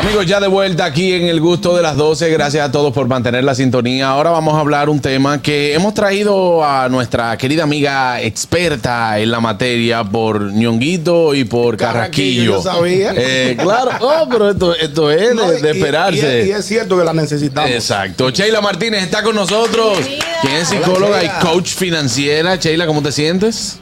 Amigos, ya de vuelta aquí en el gusto de las 12. Gracias a todos por mantener la sintonía. Ahora vamos a hablar un tema que hemos traído a nuestra querida amiga experta en la materia por ñonguito y por carraquillo. Carraquillo, yo sabía. Eh, claro, no, pero esto, esto es No, de, de y- y- esperarse. Y, es cierto que la necesitamos. Exacto. Sheila Martínez está con nosotros. Quien es psicóloga y coach financiera. Sheila, ¿cómo te sientes?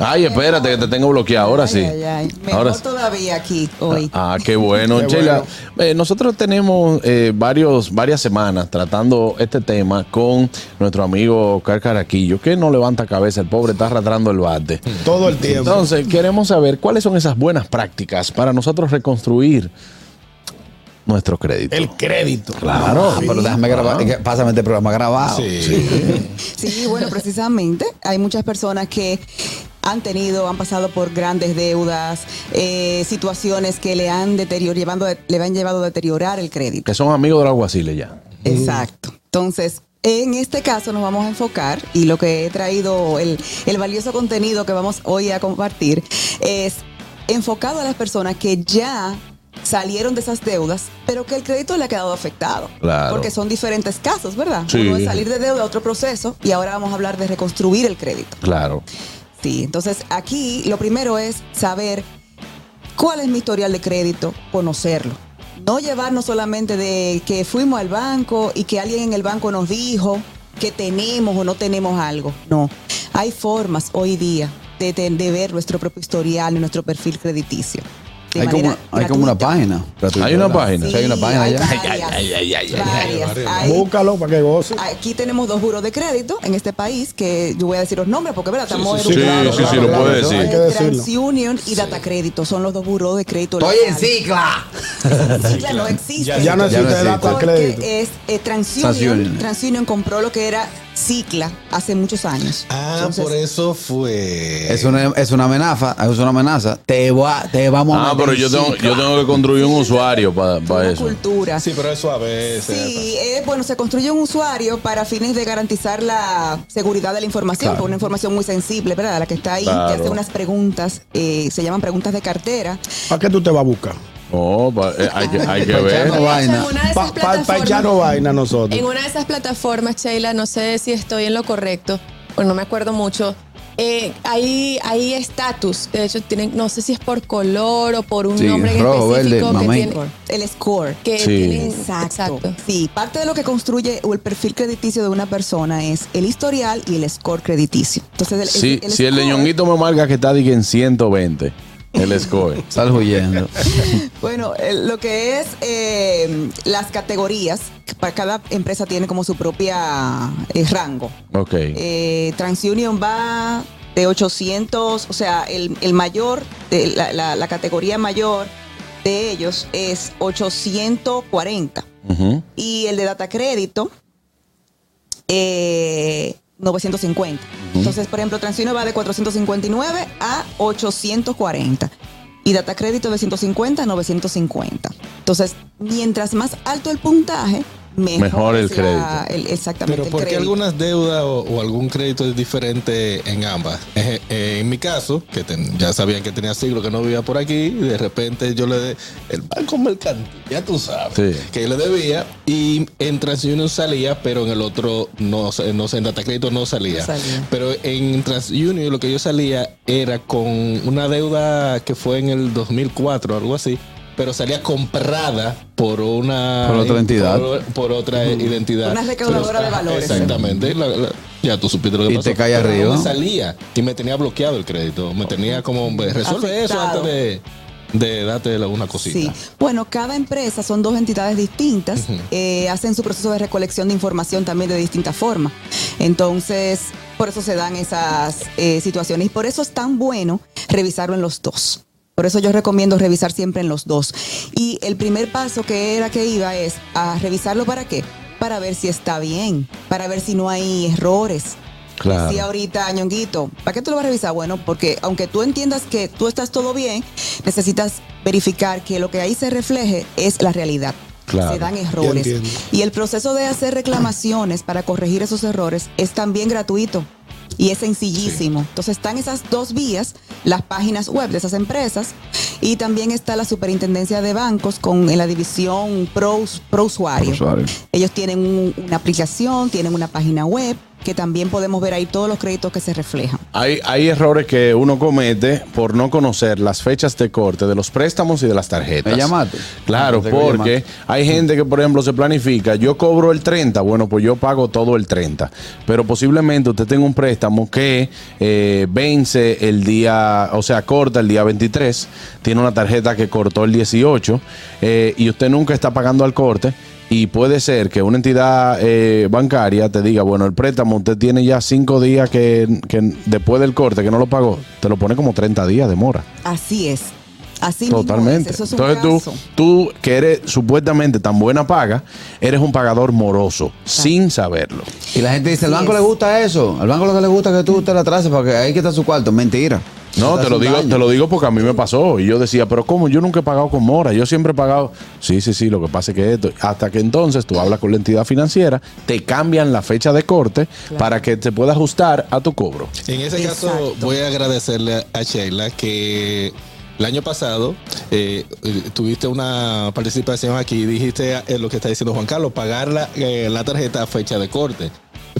Ay, espérate, que te tengo bloqueado. Ahora sí. Ay, ay, ay. Mejor Ahora sí. todavía aquí hoy. Ah, qué bueno, Qué Sheila. eh, nosotros tenemos eh, varios, varias semanas tratando este tema con nuestro amigo Car Caraquillo, que no levanta cabeza, el pobre está arrastrando el bate. Todo el tiempo. Entonces, queremos saber cuáles son esas buenas prácticas para nosotros reconstruir nuestro crédito. el crédito. Claro. Ah, pero déjame grabar, pásame este programa grabado. Sí, bueno, precisamente hay muchas personas que han tenido, han pasado por grandes deudas, eh, situaciones que le han deteriorado, llevando, le han llevado a deteriorar el crédito. Que son amigos de los alguaciles ya. Exacto. Entonces, en este caso nos vamos a enfocar y lo que he traído, el, el valioso contenido que vamos hoy a compartir es enfocado a las personas que ya salieron de esas deudas, pero que el crédito le ha quedado afectado. Claro. Porque son diferentes casos, ¿verdad? Sí. Uno es salir de deuda, otro proceso, y ahora vamos a hablar de reconstruir el crédito. Claro. Entonces aquí lo primero es saber cuál es mi historial de crédito, conocerlo. No llevarnos solamente de que fuimos al banco y que alguien en el banco nos dijo que tenemos o no tenemos algo. No, hay formas hoy día de, de- de ver nuestro propio historial y nuestro perfil crediticio. Hay como, manera hay como una página. gratuita, Hay una ¿verdad? página. Sí, hay una página. Hay- Búscalo para que goce. Aquí tenemos dos buros de crédito en este país que yo voy a decir los nombres porque ¿verdad? estamos sí, sí, educados. sí, sí, lo puede decir. TransUnion y Data Crédito son los dos buros de crédito. Estoy en cicla. Sigla no existe. Ya no existe data crédito. es eh, TransUnion. TransUnion compró lo que era Cicla hace muchos años. Ah, Entonces, por eso fue. Es una, es una amenaza, es una amenaza. Te, va, te vamos a Ah, meter pero yo tengo, yo tengo que construir un usuario para una eso. cultura. Sí, pero eso a veces. Sí, eh, bueno, se construye un usuario para fines de garantizar la seguridad de la información, porque una información muy sensible, ¿verdad? La que está ahí, Claro. que hace unas preguntas, eh, se llaman preguntas de cartera. ¿Para qué tú te vas a buscar? Oh, pa- eh, hay que, hay que ver. no vaina. plataformas, echarnos vaina nosotros. en una de esas plataformas, Sheila, no sé si estoy en lo correcto, o no me acuerdo mucho. eh, hay hay estatus, de hecho tienen, no sé si es por color o por un Sí, nombre en rojo, verde, específico que tiene, El score. que Sí. tienen- Exacto. Sí, parte de lo que construye o el perfil crediticio de una persona es el historial y el score crediticio. Entonces, el, Sí, el- el si el leñonguito me marca que está diga, en 120, el score. Sal huyendo. Bueno, lo que es eh, las categorías, para cada empresa tiene como su propia eh, rango. Ok. Eh, TransUnion va de 800, o sea, el, el mayor, de la, la- la categoría mayor de ellos es 840. Ujú. Y el de data crédito, eh, 950. Entonces, por ejemplo, TransUnion va de 459 a 840. Y data crédito de 150 a 950. Entonces, mientras más alto el puntaje, mejor, Mejor el la- crédito. el- exactamente. Pero el ¿por qué crédito. algunas deudas o, o algún crédito es diferente en ambas? Eh, eh, en mi caso, que ten- ya sabían que tenía siglo que no vivía por aquí, y de repente yo le de, el banco mercantil, ya tú sabes, Sí. que yo le debía y en TransUnion salía, pero en el otro no, no sé, en Data Crédito no salía. No salía. Pero en TransUnion lo que yo salía era con una deuda que fue en el 2004, algo así. Pero salía comprada por una Por otra entidad. por, por otra identidad. Una recaudadora de valores. Exactamente. La- la- ya tú supiste lo que Y pasó. te cae arriba. no me salía y me tenía bloqueado el crédito. Me tenía como, resuelve eso antes de, de darte una cosita. Sí, bueno, cada empresa son dos entidades distintas, eh, hacen su proceso de recolección de información también de distinta forma. Entonces, por eso se dan esas eh, situaciones y por eso es tan bueno revisarlo en los dos. Por eso yo recomiendo revisar siempre en los dos. Y el primer paso que era que iba es a revisarlo para qué? Para ver si está bien, para ver si no hay errores. Claro. Sí, ahorita, ñonguito, ¿para qué tú lo vas a revisar? Bueno, porque aunque tú entiendas que tú estás todo bien, necesitas verificar que lo que ahí se refleje es la realidad. Claro. Se dan errores. Y el proceso de hacer reclamaciones para corregir esos errores es también gratuito. Y es sencillísimo. Entonces están esas dos vías, las páginas web de esas empresas y también está la superintendencia de bancos con en la división pro, pro usuario. Pro usuario. Ellos tienen un- una aplicación, tienen una página web que también podemos ver ahí todos los créditos que se reflejan. Hay, hay errores que uno comete por no conocer las fechas de corte de los préstamos y de las tarjetas. ¿Me llamaste? Claro, porque hay gente que, por ejemplo, se planifica, yo cobro el 30, bueno, pues yo pago todo el 30. Pero posiblemente usted tenga un préstamo que eh, vence el día, o sea, corta el día 23, tiene una tarjeta que cortó el 18 eh, y usted nunca está pagando al corte. Y puede ser que una entidad eh, bancaria te diga, bueno, el préstamo usted tiene ya cinco días que, que después del corte que no lo pagó, te lo pone como 30 días de mora. Así es. Así mismo Totalmente. es. Eso es un Entonces tú, caso. tú que eres supuestamente tan buena paga, eres un pagador moroso, sin saberlo. Y la gente dice, al banco es. le gusta eso. Al banco lo que le gusta es que tú te la traces porque ahí que está su cuarto. Mentira. No, Te lo digo, daño. te lo digo porque a mí me pasó. Y yo decía, pero ¿cómo? Yo nunca he pagado con mora. Yo siempre he pagado. Sí, sí, sí. Lo que pasa es que esto. Hasta que entonces tú hablas con la entidad financiera, te cambian la fecha de corte para que te pueda ajustar a tu cobro. En ese caso, voy a agradecerle a Sheila que el año pasado eh, eh, tuviste una participación aquí y dijiste eh, lo que está diciendo Juan Carlos, pagar la, eh, la tarjeta a fecha de corte.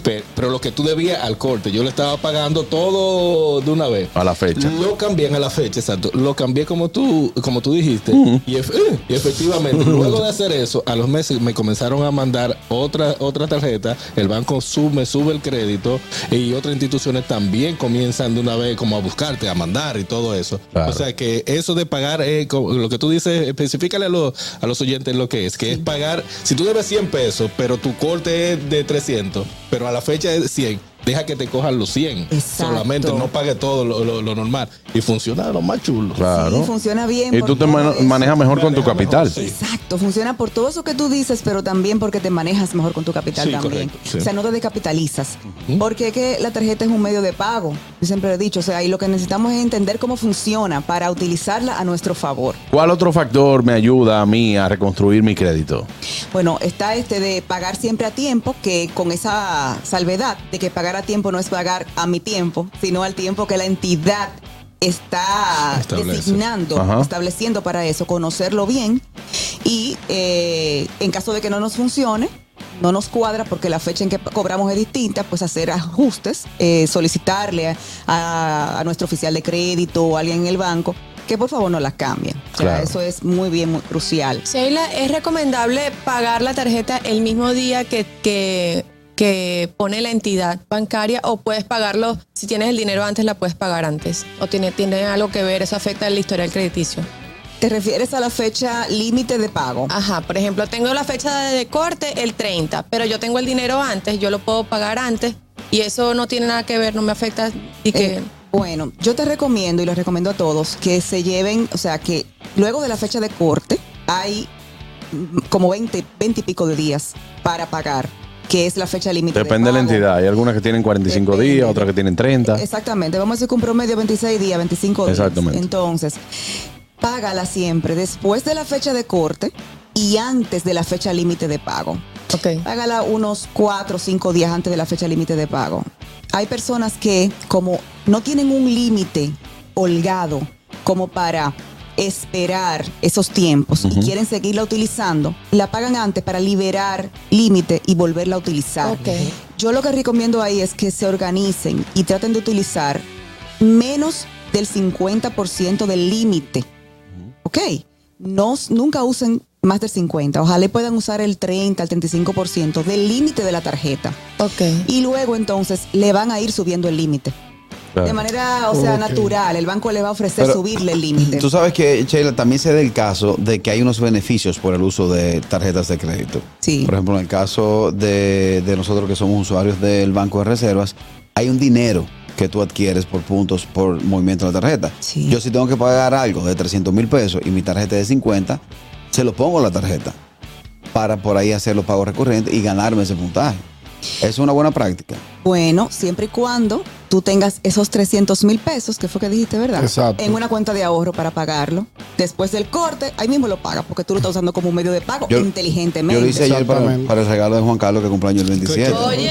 Pe- Pero lo que tú debías al corte, yo le estaba pagando todo de una vez. A la fecha. Lo cambié a la fecha, exacto. Lo cambié como tú, como tú dijiste. y, eh, y efectivamente, luego de hacer eso, a los meses me comenzaron a mandar otra, otra tarjeta. El banco sube, me sube el crédito y otras instituciones también comienzan de una vez como a buscarte, a mandar y todo eso. Claro. O sea que eso de pagar, eh, lo que tú dices, especificale a, los- a los oyentes lo que es, que es pagar, si tú debes 100 pesos, pero tu corte es de 300, pero la fecha es 100. Deja que te cojan los 100 Exacto. solamente, no pague todo lo, lo- lo normal. Y funciona lo más chulo. Claro. Sí, funciona bien. y tú te man- manejas mejor con tu capital. mejor, sí. Exacto, funciona por todo eso que tú dices, pero también porque te manejas mejor con tu capital Sí, también. correcto, sí. O sea, no te descapitalizas. Porque es que la tarjeta es un medio de pago. Yo siempre lo he dicho. O sea, y lo que necesitamos es entender cómo funciona para utilizarla a nuestro favor. ¿Cuál otro factor me ayuda a mí a reconstruir mi crédito? Bueno, está este de pagar siempre a tiempo, que con esa salvedad de que pagar a tiempo no es pagar a mi tiempo, sino al tiempo que la entidad está Establece. designando, Ajá. estableciendo para eso, conocerlo bien y eh, en caso de que no nos funcione, no nos cuadra porque la fecha en que cobramos es distinta, pues hacer ajustes, eh, solicitarle a, a- a nuestro oficial de crédito o a alguien en el banco que por favor no las cambien. O sea, Claro. eso es muy bien, muy crucial. Sheila, ¿es recomendable pagar la tarjeta el mismo día que, que, que pone la entidad bancaria o puedes pagarlo, si tienes el dinero antes, la puedes pagar antes? ¿O tiene, tiene algo que ver, eso afecta el historial crediticio? ¿Te refieres a la fecha límite de pago? Ajá, por ejemplo, tengo la fecha de corte el 30, pero yo tengo el dinero antes, yo lo puedo pagar antes y eso no tiene nada que ver, no me afecta y que... Eh, bueno, yo te recomiendo y les recomiendo a todos que se lleven, o sea, que luego de la fecha de corte hay mm, como 20, 20 y pico de días para pagar, que es la fecha límite. Depende de la entidad. Hay algunas que tienen 45 Depende. días, otras que tienen 30. Exactamente, vamos a decir que un promedio de 26 días, 25 días. Exactamente. Entonces, págala siempre después de la fecha de corte y antes de la fecha límite de pago. Ok. Hágala unos cuatro o cinco días antes de la fecha límite de pago. Hay personas que, como no tienen un límite holgado como para esperar esos tiempos y quieren seguirla utilizando, la pagan antes para liberar límite y volverla a utilizar. Yo lo que recomiendo ahí es que se organicen y traten de utilizar menos del 50% del límite. ¿Ok? No, nunca usen más del 50. Ojalá puedan usar el 30, el 35% del límite de la tarjeta. Ok. Y luego entonces le van a ir subiendo el límite. Claro. De manera, o sea, natural. El banco le va a ofrecer Pero, subirle el límite. Tú sabes que, Sheila, también se da el caso de que hay unos beneficios por el uso de tarjetas de crédito. Sí. Por ejemplo, en el caso de, de nosotros que somos usuarios del Banco de Reservas, hay un dinero que tú adquieres por puntos por movimiento de la tarjeta. Sí. Yo si tengo que pagar algo de 300 mil pesos y mi tarjeta es de 50, se lo pongo en la tarjeta para por ahí hacer los pagos recurrentes y ganarme ese puntaje. Es una buena práctica. Bueno, siempre y cuando tú tengas esos 300 mil pesos, que fue que dijiste, ¿verdad? Exacto. En una cuenta de ahorro para pagarlo. Después del corte, ahí mismo lo pagas, porque tú lo estás usando como un medio de pago Yo- inteligentemente. Yo lo hice ayer para, el regalo de Juan Carlos que cumpleaños el 27. Oye,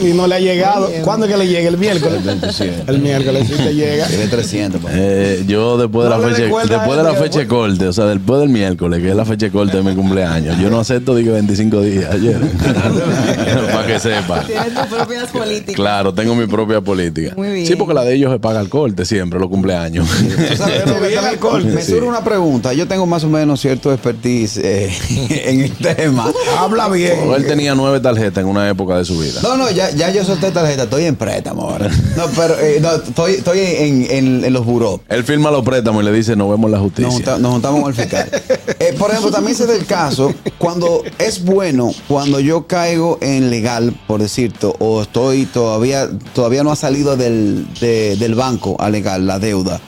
Y no le ha llegado. ¿Cuándo es que le llega? El miércoles. El 27. El miércoles sí te llega. Tiene 300. papá. Eh, yo después de No la fecha después de la fecha de corte, o sea, después del miércoles, que es la fecha de corte de mi cumpleaños, yo no acepto digo 25 días ayer. Para que sepa. Tienes tus propias políticas. Claro, tengo mi propia política. Muy bien. Sí, porque la de ellos se paga el corte siempre, los cumpleaños. Tú sabes, Pero me- corte. Surge una pregunta. Yo tengo más o menos cierto expertise eh, en el tema. Habla bien. Él tenía nueve tarjetas en una época de su vida. No, no, ya, ya yo solté tarjeta, estoy en préstamo ahora. No, pero eh, no, estoy, estoy en, en- en los buró. Él firma los préstamos y le dice, nos vemos en la Nos, justicia. junta- nos juntamos con el fiscal. Eh, por ejemplo, también se da el caso cuando es bueno, cuando yo caigo en legal, por decirte, o estoy todavía, todavía no ha salido del, de- del banco a legal la deuda,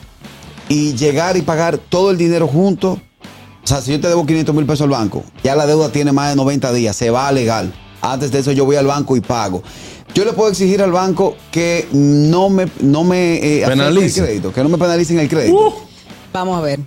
y llegar y pagar todo el dinero junto. O sea, si yo te debo 500 mil pesos al banco, ya la deuda tiene más de 90 días, se va a legal. Antes de eso yo voy al banco y pago. Yo le puedo exigir al banco que no me, no me eh, el crédito, que no me penalicen el crédito. Vamos a ver.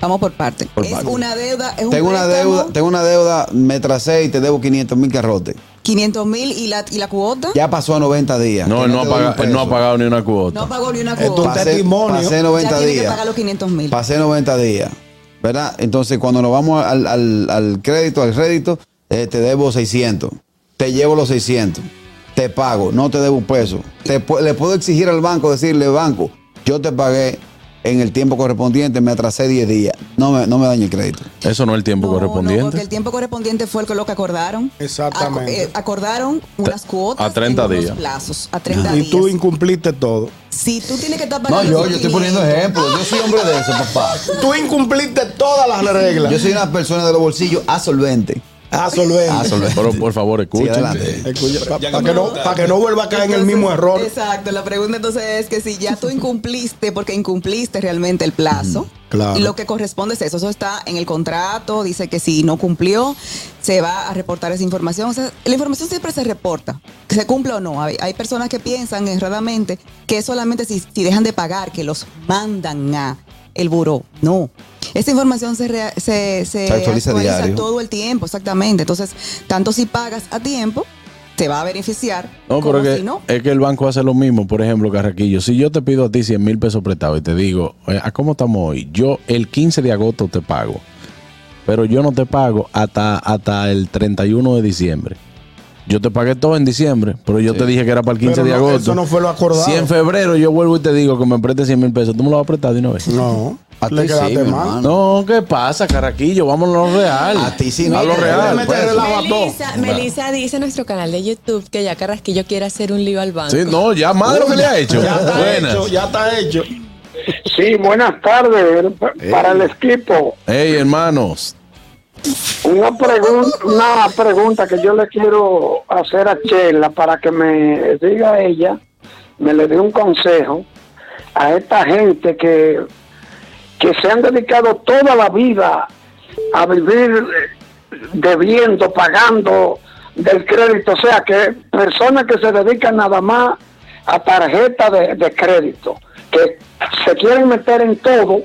Vamos por parte. Por es parte. una deuda, es un Tengo una deuda, tengo una deuda, me tracé y te debo 500 mil carrotes. 500 mil y la, y la cuota. Ya pasó a 90 días. No, que él no, ha pagado, un él no ha pagado ni una cuota. No pagó ni una Esto cuota. un Pasé, testimonio. pasé 90 ya tiene que días. pagar los 500 mil. Pasé 90 días. ¿Verdad? Entonces, cuando nos vamos al, al- al crédito, al crédito, eh, te debo 600. Te llevo los 600. Te pago. No te debo un peso. Te le puedo exigir al banco, decirle, banco, yo te pagué en el tiempo correspondiente, me atrasé 10 días. No me, no me dañe el crédito. Eso no es el tiempo No, no, correspondiente. porque el tiempo correspondiente fue el que lo que acordaron. Exactamente. Eh, acordaron unas cuotas. a 30 en unos días. plazos, a 30 Y días. tú incumpliste todo. si tú tienes que estar No, pagando. yo, yo esos estoy poniendo 500, ejemplos. Yo soy hombre de eso, papá. Tú incumpliste todas las reglas. Yo soy una persona de los bolsillos asolvente. Ah, solvente. Pero por favor, escuchen. Para que, no, pa' que no vuelva a caer en el mismo error. Exacto, la pregunta entonces es que si ya tú incumpliste, porque incumpliste realmente el plazo, claro. y lo que corresponde es eso, eso está en el contrato, dice que si no cumplió, se va a reportar esa información. O sea, la información siempre se reporta, que se cumple o no. Hay, hay personas que piensan erradamente que solamente si, si dejan de pagar, que los mandan a el buró. No. Esa información se, rea- se, se Se actualiza todo el tiempo, exactamente. Entonces, tanto si pagas a tiempo, te va a beneficiar. No, pero es si que, no. es que el banco hace lo mismo. Por ejemplo, Carraquillo, si yo te pido a ti 100 mil pesos prestados y te digo, "Oye, ¿a cómo estamos hoy? Yo el 15 de agosto te pago, pero yo no te pago hasta, hasta el 31 de diciembre. Yo te pagué todo en diciembre, pero yo te dije que era para el 15 Pero de no, agosto. eso no fue lo acordado. Si en febrero yo vuelvo y te digo que me prestes 100 mil pesos, ¿tú me lo vas a prestar de una vez? No. A ti sí, mal. No, ¿qué pasa, Carraquillo? Vamos a lo real. A ti sí, A lo real. Pues. relajo a todo. Melissa, Melissa dice en nuestro canal de YouTube que ya Carrasquillo quiere hacer un lío al banco. Sí, no, ya más de lo que le ha hecho. Ya está Buenas. hecho, ya está hecho. Sí, buenas tardes pa- para el equipo. Hey, hermanos. Una, pregun- una pregunta que yo le quiero hacer a Chela para que me diga ella, me le dé un consejo a esta gente que, que se han dedicado toda la vida a vivir eh, debiendo, pagando del crédito. O sea, que personas que se dedican nada más a tarjeta de, de crédito, que se quieren meter en todo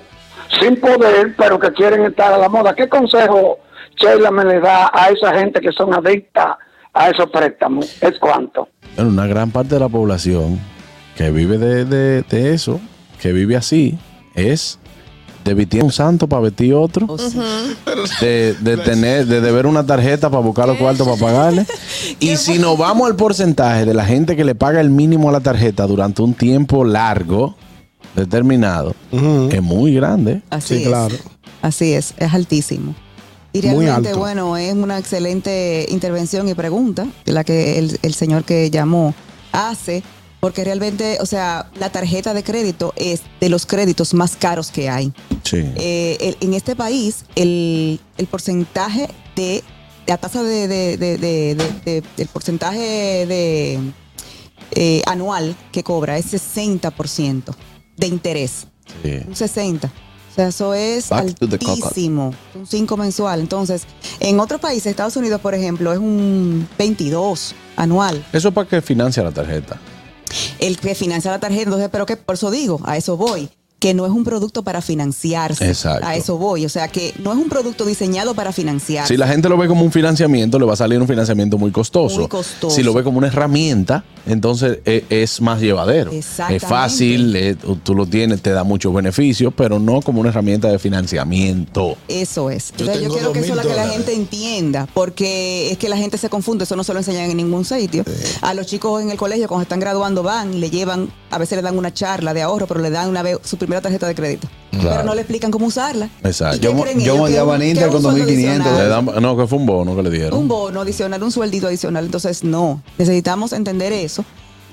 sin poder, pero que quieren estar a la moda. ¿Qué consejo Sheila me le da a esa gente que son adictas a esos préstamos? ¿Es cuánto? Bueno, una gran parte de la población que vive de, de- de eso, que vive así, es de vestir un santo para vestir otro, O sea, de, de tener, de deber una tarjeta para buscar los cuartos para pagarle. Y si nos vamos al porcentaje de la gente que le paga el mínimo a la tarjeta durante un tiempo largo, determinado, es muy grande. Así Sí, es. claro. Así es, es altísimo. Y Muy realmente, alto. bueno, es una excelente intervención y pregunta la que el, el señor que llamó hace, porque realmente, o sea, la tarjeta de crédito es de los créditos más caros que hay. Sí. Eh, el- en este país, el, el porcentaje de la tasa de, de- de- del porcentaje de eh, anual que cobra es 60% de interés sí. un 60. O sea, eso es Back altísimo. Un 5 mensual. Entonces, en otros países, Estados Unidos, por ejemplo, es un 22 anual. Eso es para que financia la tarjeta. el que financia la tarjeta. Entonces, pero que por eso digo, a eso voy que no es un producto para financiarse. Exacto. A eso voy. O sea, que no es un producto diseñado para financiarse. Si la gente lo ve como un financiamiento, le va a salir un financiamiento muy costoso. Muy costoso. Si lo ve como una herramienta, entonces eh, es más llevadero. Es fácil, eh, tú lo tienes, te da muchos beneficios, pero no como una herramienta de financiamiento. Eso es. Yo Entonces, yo, quiero que eso es lo que la 2.000 gente entienda, porque es que la gente se confunde, eso no se lo enseñan en ningún sitio. A los chicos en el colegio, cuando están graduando, van y le llevan, a veces le dan una charla de ahorro, pero le dan una vez su primera tarjeta de crédito. Pero no le explican cómo usarla. Exacto. ¿Y qué Yo yo Que en Inter con sueldo 2.500 adicional. Le dan- no, que fue un bono que le dieron. Un bono adicional, un sueldito adicional. Entonces, no. Necesitamos entender eso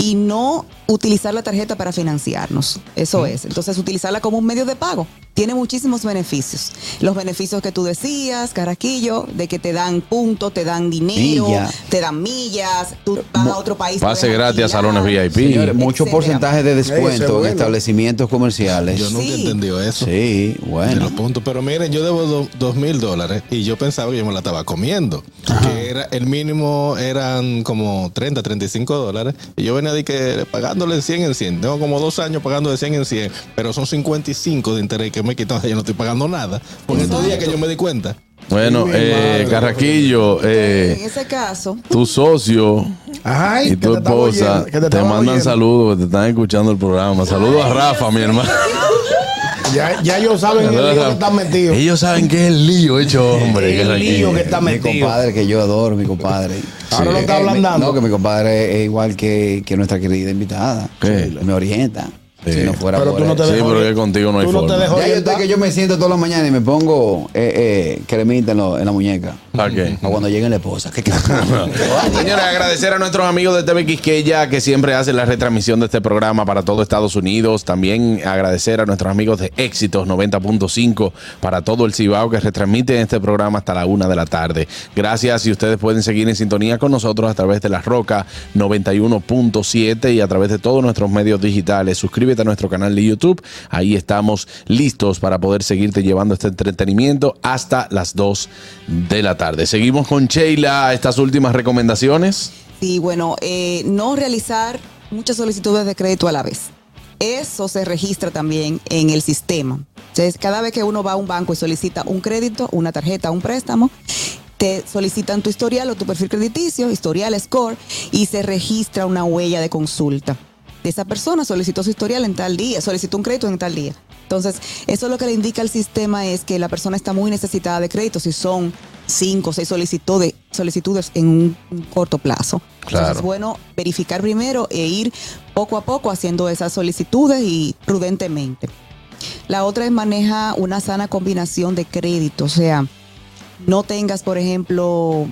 y no utilizar la tarjeta para financiarnos. Eso es. Entonces, utilizarla como un medio de pago. Tiene muchísimos beneficios. Los beneficios que tú decías, Caraquillo, de que te dan puntos, te dan dinero, Milla. te dan millas, tú vas a otro país. Pase gratis a salones VIP. Señores, mucho etcétera. porcentaje de descuento es en bueno. establecimientos comerciales. Yo nunca Sí. he entendido eso. Sí, De bueno. los puntos. Pero miren, yo debo do- dos mil dólares y yo pensaba que yo me la estaba comiendo. Que era, el mínimo eran como 30, 35 dólares. Y yo venía de que pagándole 100 en 100. Tengo como dos años pagando de 100 en 100. Pero son 55 de interés que me quitan. Yo no estoy pagando nada. Por estos días que yo me di cuenta. Bueno, mi eh, madre. Carraquillo, En eh, ese caso, tu socio Ay, y que tu esposa oyendo, que te te, mandan oyendo. saludos, que te están escuchando el programa. Saludos a Rafa, mi hermano. Ya, ya ellos saben el lío que están metidos. Ellos saben que es el lío hecho hombre. El lío que está mi metido. compadre que yo adoro, mi compadre. Ahora lo está Eh, mi- ablandando. No, que mi compadre es igual que, que nuestra querida invitada. ¿Qué? Me orienta. Sí. Si no fuera Pero por tú no él. te Sí, dejas pero que contigo no hay no te forma. dejas Ya yo estoy que yo me siento todas las mañanas y me pongo eh, eh, cremita en, lo- en la muñeca. ¿Para qué? O cuando llegue la esposa. Señores, agradecer a nuestros amigos de TV Quisqueya que siempre hacen la retransmisión de este programa para todo Estados Unidos. También agradecer a nuestros amigos de Éxitos 90.5 para todo el Cibao que retransmiten este programa hasta la una de la tarde. Gracias y ustedes pueden seguir en sintonía con nosotros a través de La Roca 91.7 y a través de todos nuestros medios digitales. Suscríbete a nuestro canal de YouTube. Ahí estamos listos para poder seguirte llevando este entretenimiento hasta las 2 de la tarde. Seguimos con Sheila. Estas últimas recomendaciones. Sí, bueno, eh, no realizar muchas solicitudes de crédito a la vez. Eso se registra también en el sistema. Entonces, cada vez que uno va a un banco y solicita un crédito, una tarjeta, un préstamo, te solicitan tu historial o tu perfil crediticio, historial, score, y se registra una huella de consulta. De esa persona solicitó su historial en tal día, solicitó un crédito en tal día. Entonces, eso lo que le indica al sistema es que la persona está muy necesitada de crédito si son cinco o seis solicitudes, solicitudes en un, un corto plazo. Entonces, Claro. es bueno verificar primero e ir poco a poco haciendo esas solicitudes y prudentemente. La otra es maneja una sana combinación de crédito, o sea, no tengas, por ejemplo,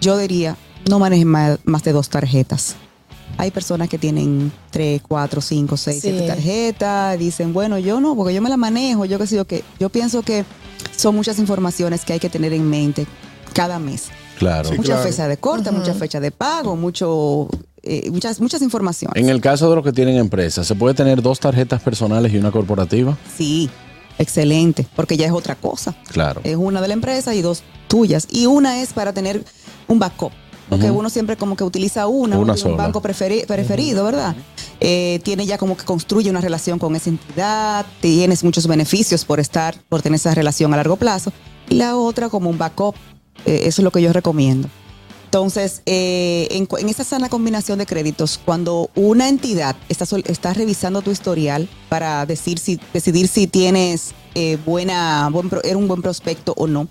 yo diría, no manejes más, más de dos tarjetas. Hay personas que tienen tres, cuatro, cinco, seis, Sí. siete tarjetas. Dicen, bueno, yo no, porque yo me la manejo, yo qué sé yo qué. Yo pienso que son muchas informaciones que hay que tener en mente cada mes. Claro. Sí. mucha claro. fecha de corte, mucha fecha de pago, mucho, eh, muchas, muchas informaciones. En el caso de los que tienen empresas, ¿se puede tener dos tarjetas personales y una corporativa? Sí, excelente, porque ya es otra cosa. Claro. Es una de la empresa y dos tuyas. Y una es para tener un backup. Porque uno siempre como que utiliza una, Una un banco preferi- preferido, ¿verdad? Eh, tiene ya como que construye una relación con esa entidad, tienes muchos beneficios por estar, por tener esa relación a largo plazo. Y la otra como un backup, eh, eso es lo que yo recomiendo. Entonces, eh, en, en esa sana combinación de créditos, cuando una entidad está, está revisando tu historial para decir si, decidir si tienes eh, buena, buen era un buen prospecto o no,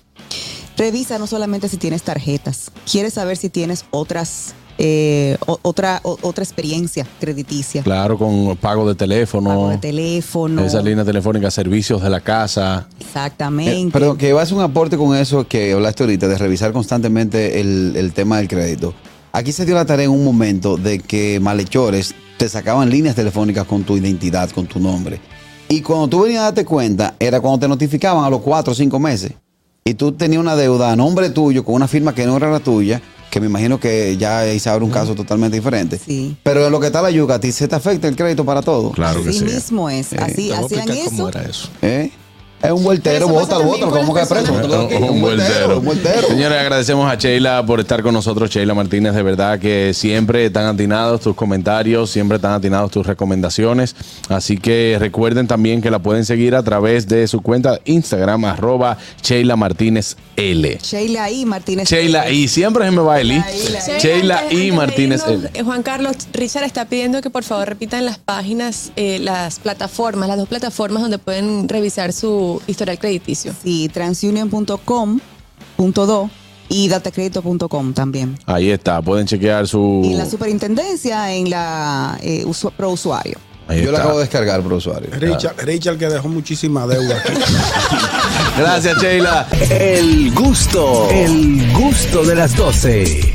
revisa no solamente si tienes tarjetas, quiere saber si tienes otras, eh, otra, otra experiencia crediticia. Claro, con pago de teléfono, Pago de teléfono. esa línea telefónica, servicios de la casa. Exactamente. Eh, pero que vas a un aporte con eso que hablaste ahorita, de revisar constantemente el, el tema del crédito. Aquí se dio la tarea en un momento de que malhechores te sacaban líneas telefónicas con tu identidad, con tu nombre. Y cuando tú venías a darte cuenta, era cuando te notificaban a los cuatro o cinco meses. Y tú tenías una deuda a nombre tuyo con una firma que no era la tuya, que me imagino que ya ahí se abre un caso totalmente diferente. Sí. Pero en lo que está la yuca, a ti se te afecta el crédito para todo. Claro que Así sí. mismo es. Así, hacían explicar cómo eso. era eso. ¿Eh? Es un vueltero, bótalo, bótalo, ¿cómo que preso? Un vueltero. Un vueltero. Señores, agradecemos a Sheila por estar con nosotros. Sheila Martínez, de verdad que siempre están atinados tus comentarios, siempre están atinados tus recomendaciones. Así que recuerden también que la pueden seguir a través de su cuenta de Instagram, arroba Sheila Martínez L. Sheila y Martínez. Sheila y siempre se me va Eli. Sheila, Sheila de Martínez L. Juan Carlos, Richard está pidiendo que por favor repitan las páginas, eh, las plataformas, las dos plataformas donde pueden revisar su historial crediticio. Sí, transunion.com.do y datacredito.com también. Ahí está, pueden chequear su. Y en la superintendencia en la eh, usu- pro usuario. Ahí Yo la acabo de descargar, por usuario. Richard, Richard que dejó muchísima deuda aquí. Gracias, Sheila. El gusto, el gusto de las 12.